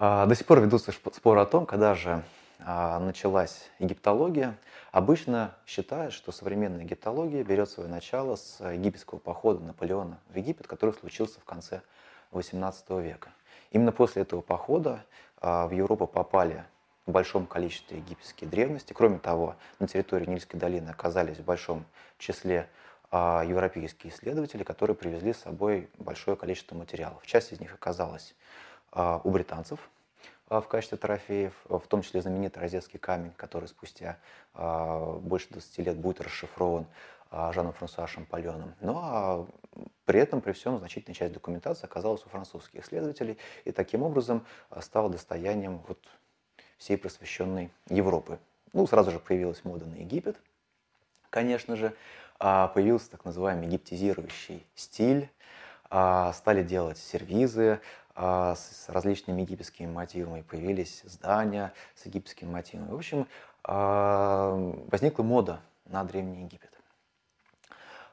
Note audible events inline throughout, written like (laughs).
А, до сих пор ведутся споры о том, когда же а, началась египтология. Обычно считают, что современная египтология берет свое начало с египетского похода Наполеона в Египет, который случился в конце XVIII века. Именно после этого похода а, в Европу попали в большом количестве египетские древности. Кроме того, на территории Нильской долины оказались в большом числе европейские исследователи, которые привезли с собой большое количество материалов. Часть из них оказалась у британцев а, в качестве трофеев, в том числе знаменитый розетский камень, который спустя а, больше 20 лет будет расшифрован Жаном Франсуа Шампальоном. Но ну, а при этом, при всем, значительная часть документации оказалась у французских исследователей и таким образом стала достоянием вот всей просвещенной Европы. Ну, сразу же появилась мода на Египет, конечно же, появился так называемый египтизирующий стиль, стали делать сервизы, а, с различными египетскими мотивами, появились здания с египетскими мотивами. В общем, а, возникла мода на Древний Египет.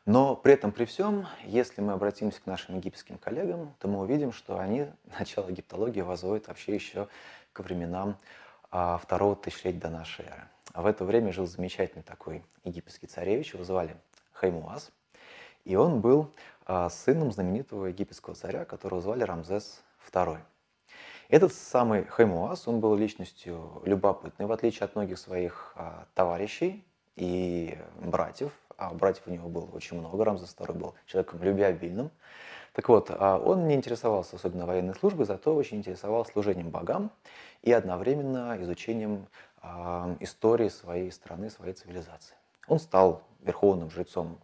Но при этом, при всем, если мы обратимся к нашим египетским коллегам, то мы увидим, что они (laughs) начало египтологии возводят вообще еще к временам а, второго тысячелетия до нашей эры. А в это время жил замечательный такой египетский царевич, его звали Хаймуаз, и он был сыном знаменитого египетского царя, которого звали Рамзес Второй. Этот самый Хаймуаз, он был личностью любопытной, в отличие от многих своих а, товарищей и братьев. А братьев у него было очень много, Рамзес II был человеком любвеобильным. Так вот, а, он не интересовался особенно военной службой, зато очень интересовался служением богам и одновременно изучением а, истории своей страны, своей цивилизации. Он стал верховным жрецом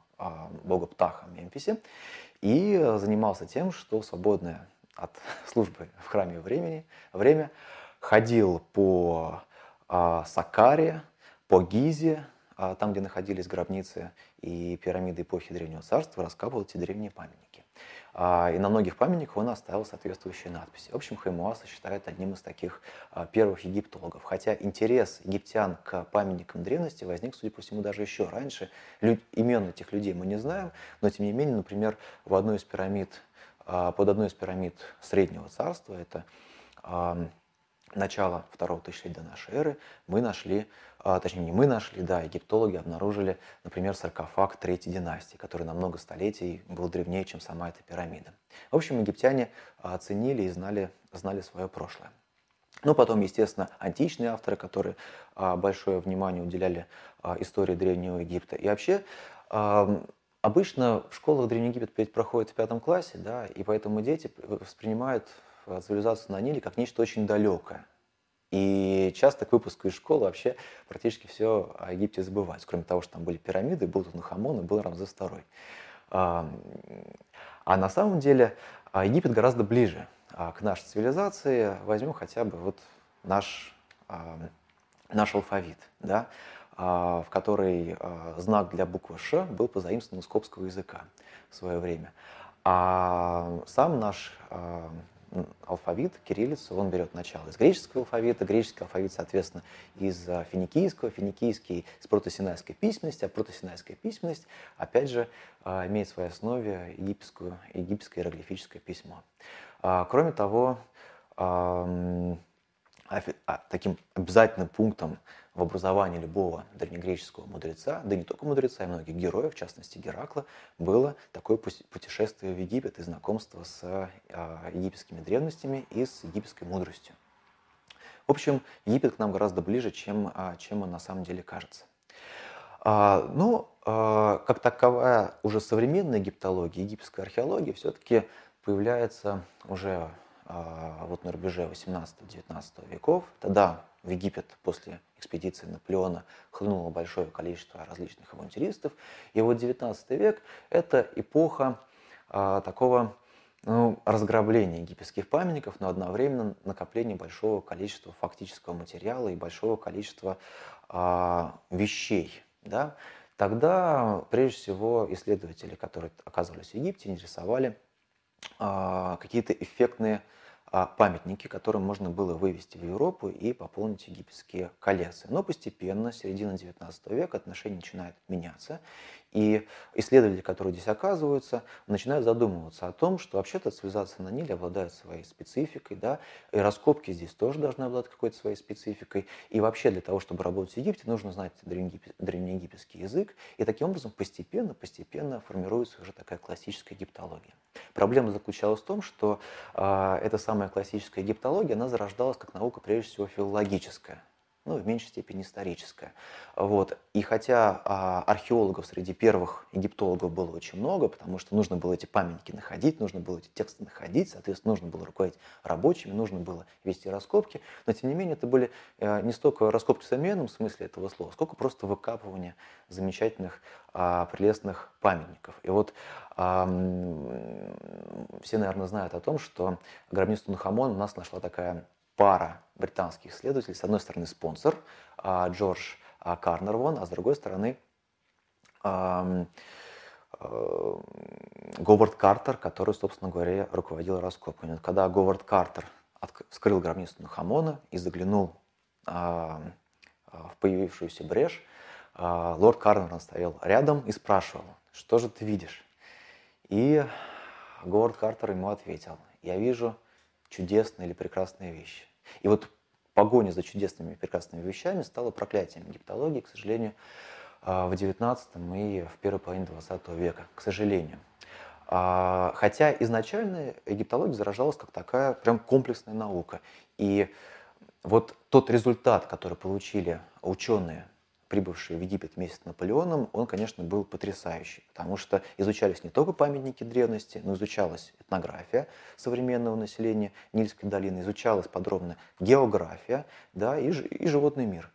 бога Птаха в Мемфисе и занимался тем, что свободное от службы в храме времени, время, ходил по а, Сакаре, по Гизе, а, там, где находились гробницы и пирамиды эпохи Древнего Царства, раскапывал эти древние памятники. А, и на многих памятниках он оставил соответствующие надписи. В общем, Хаймуаса считают одним из таких а, первых египтологов. Хотя интерес египтян к памятникам древности возник, судя по всему, даже еще раньше. Лю- имен этих людей мы не знаем, но тем не менее, например, в одной из пирамид под одной из пирамид Среднего Царства, это начало второго тысячелетия до нашей эры, мы нашли, а, точнее не мы нашли, да, египтологи обнаружили, например, саркофаг третьей династии, который на много столетий был древнее, чем сама эта пирамида. В общем, египтяне оценили и знали, знали свое прошлое. Ну, потом, естественно, античные авторы, которые а, большое внимание уделяли истории Древнего Египта. И вообще, Обычно в школах Древний Египет проходит в пятом классе, да, и поэтому дети воспринимают э, цивилизацию на Ниле как нечто очень далекое. И часто к выпуску из школы вообще практически все о Египте забывают. Кроме того, что там были пирамиды, был Тутанхамон и был Рамзес II. А на самом деле а, Египет гораздо ближе а, к нашей цивилизации. Возьмем хотя бы вот наш, наш алфавит. Да? А, в которой а, знак для буквы «Ш» был позаимствован из скопского языка в свое время. А сам наш а, алфавит, кириллица, он берет начало из греческого алфавита, греческий алфавит, соответственно, из финикийского, финикийский из протосинайской письменности, а протосинайская письменность, опять же, имеет в своей основе египетскую, египетское иероглифическое письмо. Кроме того, таким обязательным пунктом в образовании любого древнегреческого мудреца, да не только мудреца, и многих героев, в частности Геракла, было такое путешествие в Египет и знакомство с а, египетскими древностями и с египетской мудростью. В общем, Египет к нам гораздо ближе, чем, а, чем он на самом деле кажется. А, но как таковая уже современная египтология, египетская археология все-таки появляется уже вот на рубеже 18-19 веков. Тогда в Египет после экспедиции Наполеона хлынуло большое количество различных авантюристов. И вот 19 век – это эпоха а, такого ну, разграбления египетских памятников, но одновременно накопления большого количества фактического материала и большого количества а, вещей. Да? Тогда, прежде всего, исследователи, которые оказывались в Египте, интересовали а, какие-то эффектные памятники, которые можно было вывести в Европу и пополнить египетские коллекции. Но постепенно, с XIX века, отношения начинают меняться, И исследователи, которые здесь оказываются, начинают задумываться о том, что вообще-то цивилизация на Ниле обладает своей спецификой, да, и раскопки здесь тоже должны обладать какой-то своей спецификой. И вообще для того, чтобы работать в Египте, нужно знать древнеегипетский язык. И таким образом постепенно, постепенно формируется уже такая классическая египтология. Проблема заключалась в том, что э, эта самая классическая египтология, она зарождалась как наука прежде всего филологическая ну, в меньшей степени историческая. Вот. И хотя а, археологов среди первых египтологов было очень много, потому что нужно было эти памятники находить, нужно было эти тексты находить, соответственно, нужно было руководить рабочими, нужно было вести раскопки, но тем не менее это были а, не столько раскопки в современном смысле этого слова, сколько просто выкапывание замечательных, а, прелестных памятников. И вот а, все, наверное, знают о том, что гробницу Тунхамон у нас нашла такая пара британских исследователей. С одной стороны спонсор а, Джордж а, Карнервон, а с другой стороны а, Говард Картер, который, собственно говоря, руководил раскопками. Когда Говард Картер вскрыл гробницу Нахамона и заглянул в появившуюся брешь, лорд Карнер стоял рядом и спрашивал, что же ты видишь? И Говард Картер ему ответил, я вижу чудесные или прекрасные вещи. И вот погоня за чудесными и прекрасными вещами стала проклятием египтологии, к сожалению, а, в XIX и в первой половине XX века, к сожалению. А, хотя изначально египтология заражалась как такая прям комплексная наука. И вот тот результат, который получили ученые прибывший в Египет вместе с Наполеоном, он, конечно, был потрясающий, потому что изучались не только памятники древности, но изучалась этнография современного населения Нильской долины, изучалась подробно география да, и, и животный мир.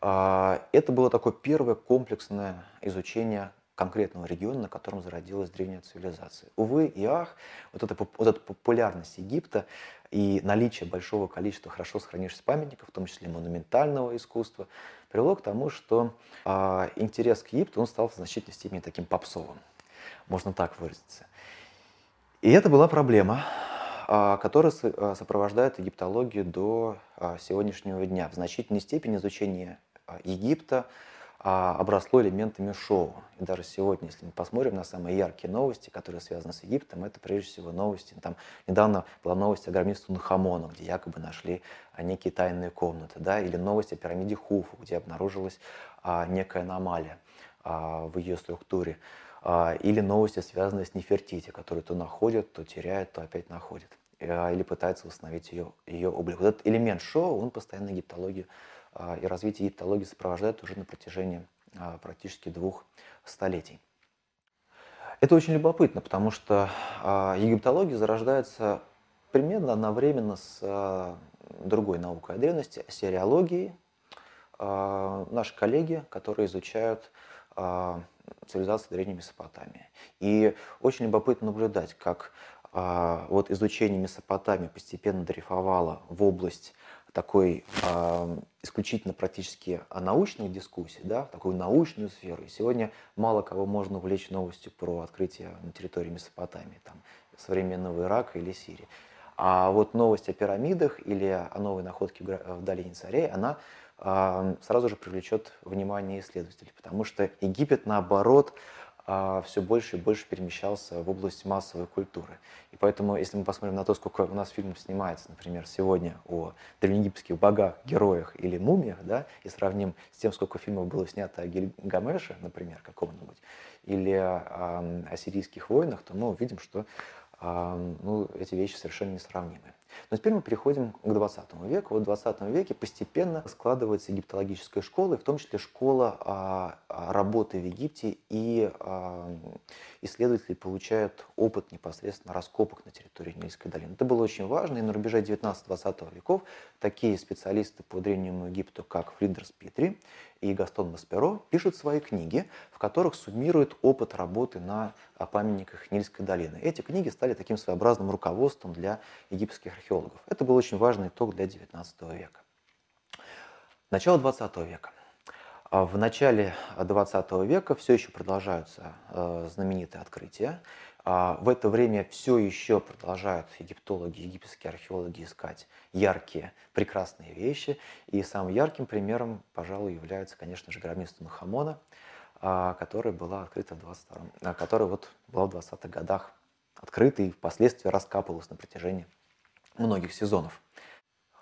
А, это было такое первое комплексное изучение конкретного региона, на котором зародилась древняя цивилизация. Увы и ах, вот эта, вот эта популярность Египта и наличие большого количества хорошо сохранившихся памятников, в том числе монументального искусства, привело к тому, что э, интерес к Египту он стал в значительной степени таким попсовым, можно так выразиться. И это была проблема, э, которая э, сопровождает египтологию до сегодняшнего дня. В значительной степени изучение Египта а, обросло элементами шоу. И даже сегодня, если мы посмотрим на самые яркие новости, которые связаны с Египтом, это прежде всего новости. Там недавно была новость о гробнице Тунхамона, где якобы нашли а, некие тайные комнаты, да, или новость о пирамиде Хуфу, где обнаружилась а, некая аномалия а, в ее структуре, а, или новости, связанные с Нефертити, которые то находят, то теряют, то опять находят, а, или пытаются восстановить ее, ее облик. Вот этот элемент шоу, он постоянно египтологию а, и развитие египтологии сопровождает уже на протяжении а, практически двух столетий. Это очень любопытно, потому что а, египтология зарождается примерно одновременно с другой наукой о древности, сериологией. Наши коллеги, которые изучают цивилизацию Древней Месопотамии. И очень любопытно наблюдать, как вот изучение Месопотамии постепенно дрейфовало в область такой э, исключительно практически научной дискуссии, да, в такую научную сферу. И сегодня мало кого можно увлечь новостью про открытие на территории Месопотамии, там, современного Ирака или Сирии. А вот новость о пирамидах или о новой находке в долине царей, она э, сразу же привлечет внимание исследователей, потому что Египет, наоборот, а, все больше и больше перемещался в область массовой культуры. И поэтому, если мы посмотрим на то, сколько у нас фильмов снимается, например, сегодня о древнеегипетских богах, героях или мумиях, да, и сравним с тем, сколько фильмов было снято о Гильгамеше, например, каком-нибудь, или о, о сирийских войнах, то мы увидим, что ну, эти вещи совершенно несравнимы. Но теперь мы переходим к 20 веку. Вот в 20 веке постепенно складывается египтологическая школа, в том числе школа а, а, работы в Египте, и а, исследователи получают опыт непосредственно раскопок на территории Нильской долины. Это было очень важно, и на рубеже 19-20 веков такие специалисты по Древнему Египту, как Флидерс Питри и Гастон Масперо, пишут свои книги, в которых суммируют опыт работы на памятниках Нильской долины. Эти книги стали таким своеобразным руководством для египетских археологов. Это был очень важный итог для XIX века. Начало XX века. А в начале XX века все еще продолжаются э, знаменитые открытия. А в это время все еще продолжают египтологи, египетские археологи искать яркие, прекрасные вещи. И самым ярким примером, пожалуй, является, конечно же, гробница Тунхамона, которая была открыта в 22 которая вот была в 20-х годах открыта и впоследствии раскапывалась на протяжении многих сезонов.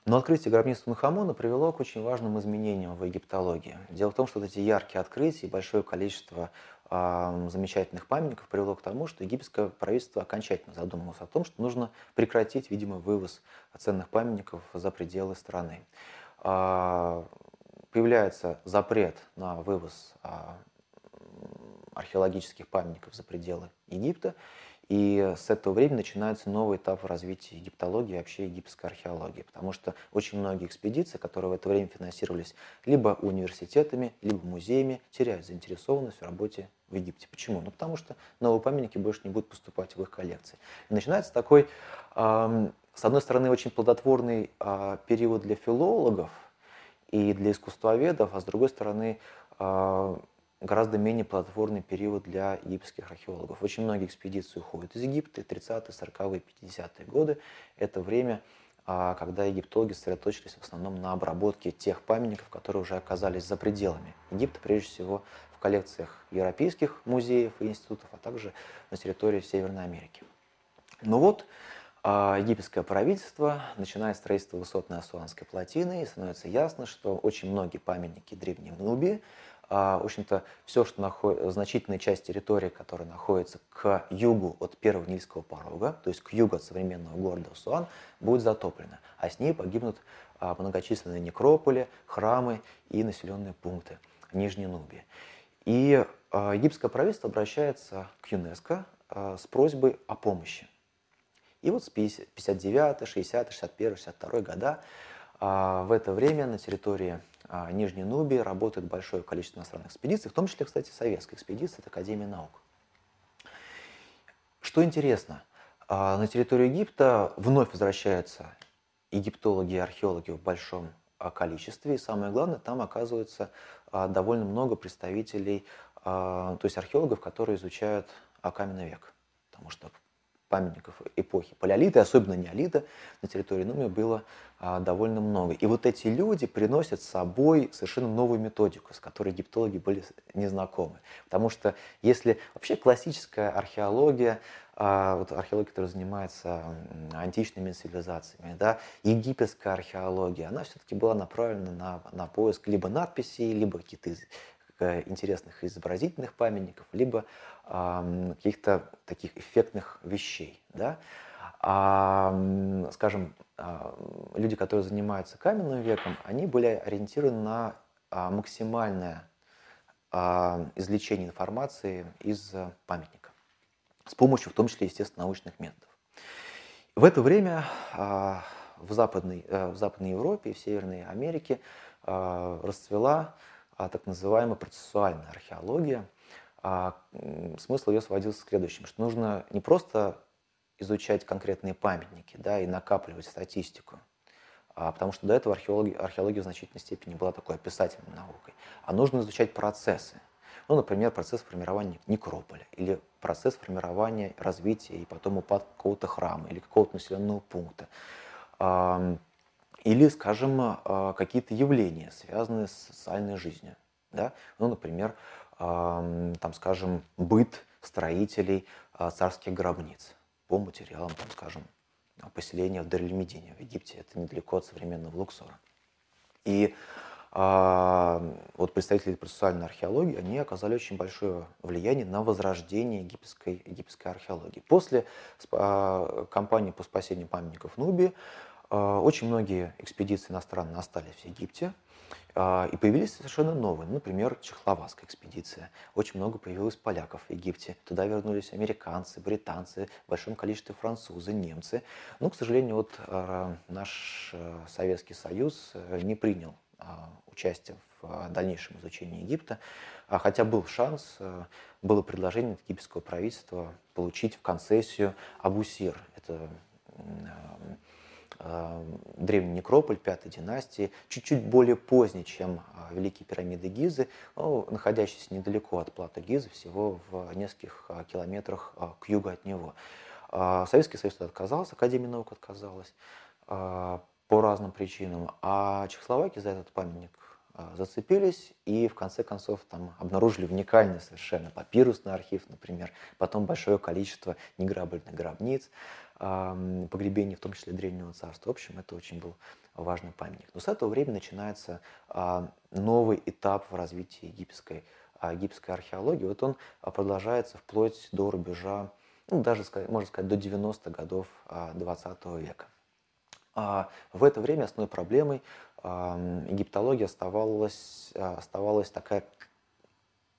Но открытие гробницы Тутанхамона привело к очень важным изменениям в египтологии. Дело в том, что вот эти яркие открытия и большое количество замечательных памятников привело к тому, что египетское правительство окончательно задумалось о том, что нужно прекратить, видимо, вывоз ценных памятников за пределы страны. Э, появляется запрет на вывоз э, археологических памятников за пределы Египта, и с этого времени начинается новый этап в развитии египтологии и вообще египетской археологии, потому что очень многие экспедиции, которые в это время финансировались либо университетами, либо музеями, теряют заинтересованность в работе в Египте. Почему? Ну, потому что новые памятники больше не будут поступать в их коллекции. И начинается такой, э, с одной стороны, очень плодотворный э, период для филологов и для искусствоведов, а с другой стороны, э, гораздо менее плодотворный период для египетских археологов. Очень многие экспедиции уходят из Египта, 30-е, 40-е, 50-е годы. Это время, а, когда египтологи сосредоточились в основном на обработке тех памятников, которые уже оказались за пределами Египта, прежде всего в коллекциях европейских музеев и институтов, а также на территории Северной Америки. Но вот а, египетское правительство начинает строительство высотной Асуанской плотины, и становится ясно, что очень многие памятники древней Нубии а, в общем-то, все, что находится, значительная часть территории, которая находится к югу от первого Нильского порога, то есть к югу от современного города Суан, будет затоплена, а с ней погибнут а, многочисленные некрополи, храмы и населенные пункты Нижней Нубии. И а, египетское правительство обращается к ЮНЕСКО с просьбой о помощи. И вот с 59, 60, 61, 62 года в это время на территории а, Нижней Нубии работает большое количество иностранных экспедиций, в том числе, кстати, советская экспедиция от Академии наук. Что интересно, а, на территорию Египта вновь возвращаются египтологи и археологи в большом а, количестве, и самое главное, там оказывается довольно много представителей, то есть археологов, которые изучают каменный век, потому что памятников эпохи палеолита, особенно неолита, на территории Нумии было а, довольно много. И вот эти люди приносят с собой совершенно новую методику, с которой египтологи были незнакомы. Потому что если вообще классическая археология, а, вот археология, которая занимается античными цивилизациями, да, египетская археология, она все-таки была направлена на, на поиск либо надписей, либо каких-то интересных изобразительных памятников, либо э, каких-то таких эффектных вещей. Да? А, скажем, э, люди, которые занимаются каменным веком, они были ориентированы на э, максимальное э, извлечение информации из памятника с помощью, в том числе, естественно, научных методов. В это время э, в Западной, э, в Западной Европе и в Северной Америке э, расцвела а, так называемая процессуальная археология. А, смысл ее сводился к следующему, что нужно не просто изучать конкретные памятники да, и накапливать статистику, а, потому что до этого археология, археология в значительной степени была такой описательной наукой, а нужно изучать процессы. Ну, например, процесс формирования некрополя или процесс формирования, развития и потом упадка какого-то храма или какого-то населенного пункта или, скажем, а, какие-то явления, связанные с социальной жизнью. Да? Ну, например, там, скажем, быт строителей а, царских гробниц по материалам, там, скажем, поселения в Дарлимедине в Египте. Это недалеко от современного Луксора. И вот представители процессуальной археологии, они оказали очень большое влияние на возрождение египетской, египетской археологии. После а, кампании по спасению памятников Нубии а, очень многие экспедиции иностранные остались в Египте, а, и появились совершенно новые. Например, чехословацкая экспедиция. Очень много появилось поляков в Египте. Туда вернулись американцы, британцы, в большом количестве французы, немцы. Но, к сожалению, вот а, наш Советский Союз э, не принял участие в дальнейшем изучении Египта. Хотя был шанс, э, было предложение от египетского правительства получить в концессию Абусир. Это Э, древний некрополь пятой династии, чуть-чуть более поздний, чем э, Великие пирамиды Гизы, ну, находящийся недалеко от плато Гизы, всего в нескольких э, километрах к югу от него. Советский Союз отказался, Академия наук отказалась по разным причинам, а Чехословакия за этот памятник а, зацепились и в конце концов там обнаружили уникальный совершенно папирусный архив, например, потом большое количество неграбельных гробниц, погребений, в том числе Древнего Царства. В общем, это очень был важный памятник. Но с этого времени начинается а, новый этап в развитии египетской, египетской археологии. Вот он продолжается вплоть до рубежа, ну, даже, можно сказать, до 90-х годов 20 века. В это время основной проблемой египтологии оставалась, оставалась такая,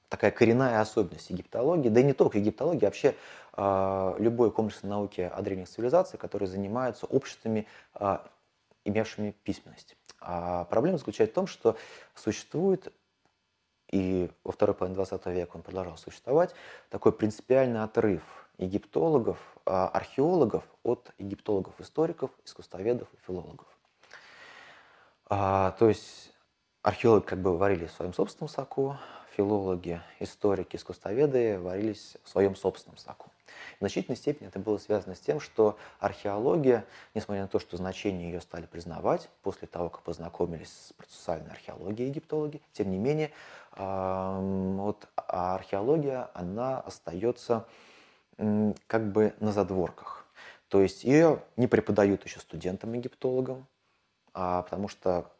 такая коренная особенность египтологии, да и не только египтологии, а вообще а, любой комплексной науки о древних цивилизациях, которые занимаются обществами, а, имевшими письменность. А проблема заключается в том, что существует, и во второй половине 20 века он продолжал существовать, такой принципиальный отрыв египтологов, археологов от египтологов-историков, искусствоведов и филологов. А, то есть археологи как бы варили в своем собственном соку, филологи, историки, искусствоведы варились в своем собственном соку. В значительной степени это было связано с тем, что археология, несмотря на то, что значение ее стали признавать после того, как познакомились с процессуальной археологией египтологи, тем не менее, вот археология, она остается как бы на задворках. То есть ее не преподают еще студентам-египтологам, а, потому что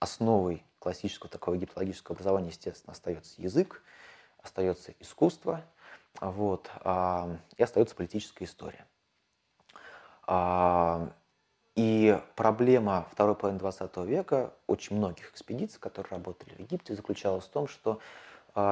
основой классического такого египтологического образования, естественно, остается язык, остается искусство, вот, а, и остается политическая история. А, и проблема второй половины 20 века очень многих экспедиций, которые работали в Египте, заключалась в том, что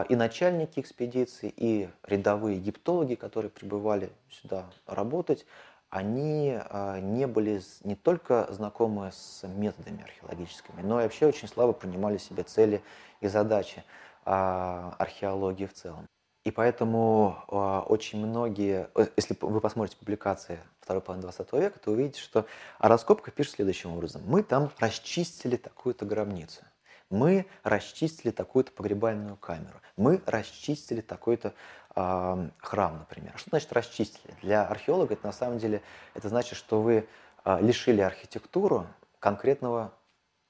и начальники экспедиций, и рядовые египтологи, которые прибывали сюда работать, они а, не были не только знакомы с методами археологическими, но и вообще очень слабо понимали себе цели и задачи а, археологии в целом. И поэтому а, очень многие, э, если вы посмотрите публикации второй половины 20 века, то увидите, что о раскопках пишет следующим образом. Мы там расчистили такую-то гробницу. Мы расчистили такую-то погребальную камеру. Мы расчистили такой-то храм, например. Что значит расчистили? Для археолога это на самом деле это значит, что вы а, лишили архитектуру конкретного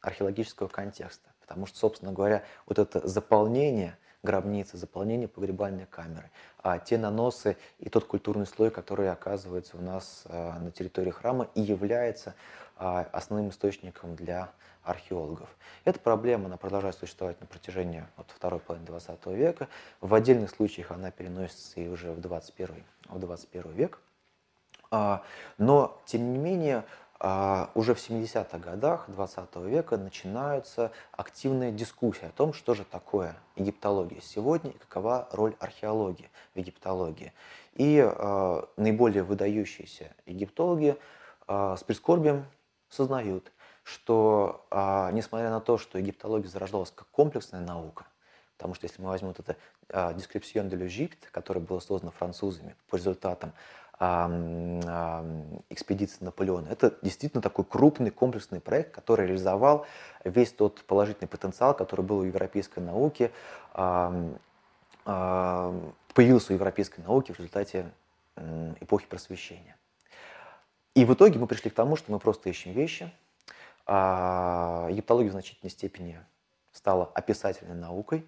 археологического контекста. Потому что, собственно говоря, вот это заполнение гробницы, заполнение погребальной камеры, а те наносы и тот культурный слой, который оказывается у нас а, на территории храма и является а, основным источником для археологов. Эта проблема она продолжает существовать на протяжении вот, второй половины 20 века. В отдельных случаях она переносится и уже в 21, в 21 век. А, но, тем не менее, а, уже в 70-х годах 20 века начинаются активные дискуссии о том, что же такое египтология сегодня и какова роль археологии в египтологии. И э, наиболее выдающиеся египтологи э, с прискорбием сознают, что, а, несмотря на то, что египтология зарождалась как комплексная наука, потому что если мы возьмем вот это а, «Description de l'Egypte», которое было создано французами по результатам а, а, экспедиции Наполеона, это действительно такой крупный комплексный проект, который реализовал весь тот положительный потенциал, который был у европейской науки, появился у европейской науки в результате эпохи просвещения. И в итоге мы пришли к тому, что мы просто ищем вещи – а египтология в значительной степени стала описательной наукой.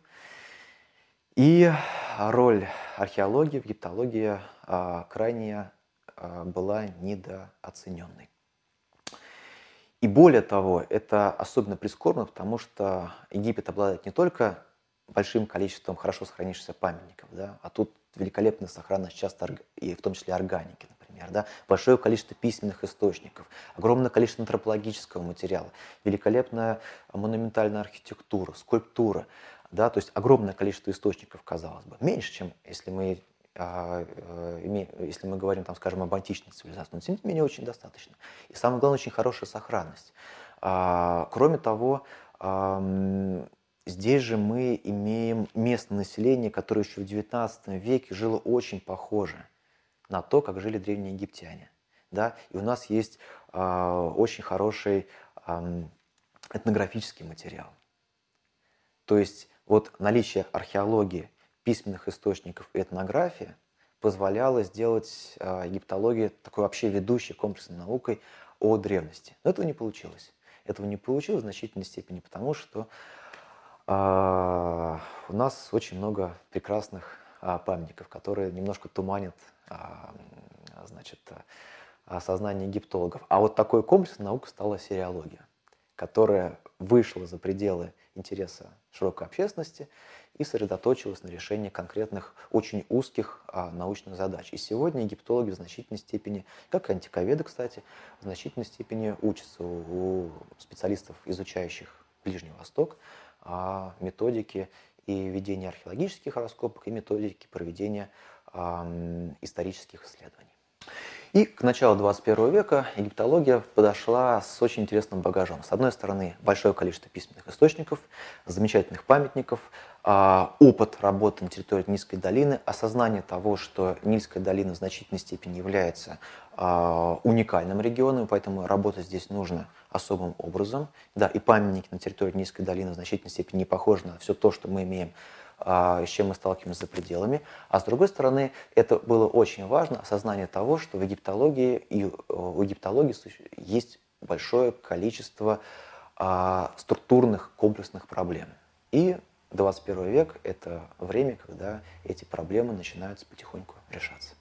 И роль археологии в египтологии а, крайне а, была недооцененной. И более того, это особенно прискорбно, потому что Египет обладает не только большим количеством хорошо сохранившихся памятников, да, а тут великолепная сохранность часто, и в том числе органики, например, да, большое количество письменных источников, огромное количество антропологического материала, великолепная монументальная архитектура, скульптура, да, то есть огромное количество источников, казалось бы, меньше, чем если мы а, э, если мы говорим, там, скажем, об античной цивилизации, но тем не менее очень достаточно. И самое главное, очень хорошая сохранность. А, кроме того, здесь же мы имеем местное население, которое еще в XIX веке жило очень похоже на то, как жили древние египтяне. Да? И у нас есть э, очень хороший этнографический материал. То есть вот наличие археологии, письменных источников и этнографии позволяло сделать э, египтологию такой вообще ведущей комплексной наукой о древности. Но этого не получилось. Этого не получилось в значительной степени потому, что А, у нас очень много прекрасных а, памятников, которые немножко туманят а, значит, сознание египтологов. А вот такой комплекс наук стала сериология, которая вышла за пределы интереса широкой общественности и сосредоточилась на решении конкретных, очень узких а, научных задач. И сегодня египтологи в значительной степени, как и антиковеды, кстати, в значительной степени учатся у, у специалистов, изучающих Ближний Восток, а, методики и ведения археологических раскопок, и методики проведения а, исторических исследований. И к началу 21 века египтология подошла с очень интересным багажом. С одной стороны, большое количество письменных источников, замечательных памятников, а, опыт работы на территории Нильской долины, осознание того, что Нильская долина в значительной степени является а, уникальным регионом, поэтому работать здесь нужно особым образом. Да, и памятники на территории Нильской долины в значительной степени не похожи на все то, что мы имеем с чем мы сталкиваемся за пределами. А с другой стороны, это было очень важно, осознание того, что в египтологии и э, у египтологии есть большое количество а, структурных комплексных проблем. И 21 век – это время, когда эти проблемы начинают потихоньку решаться.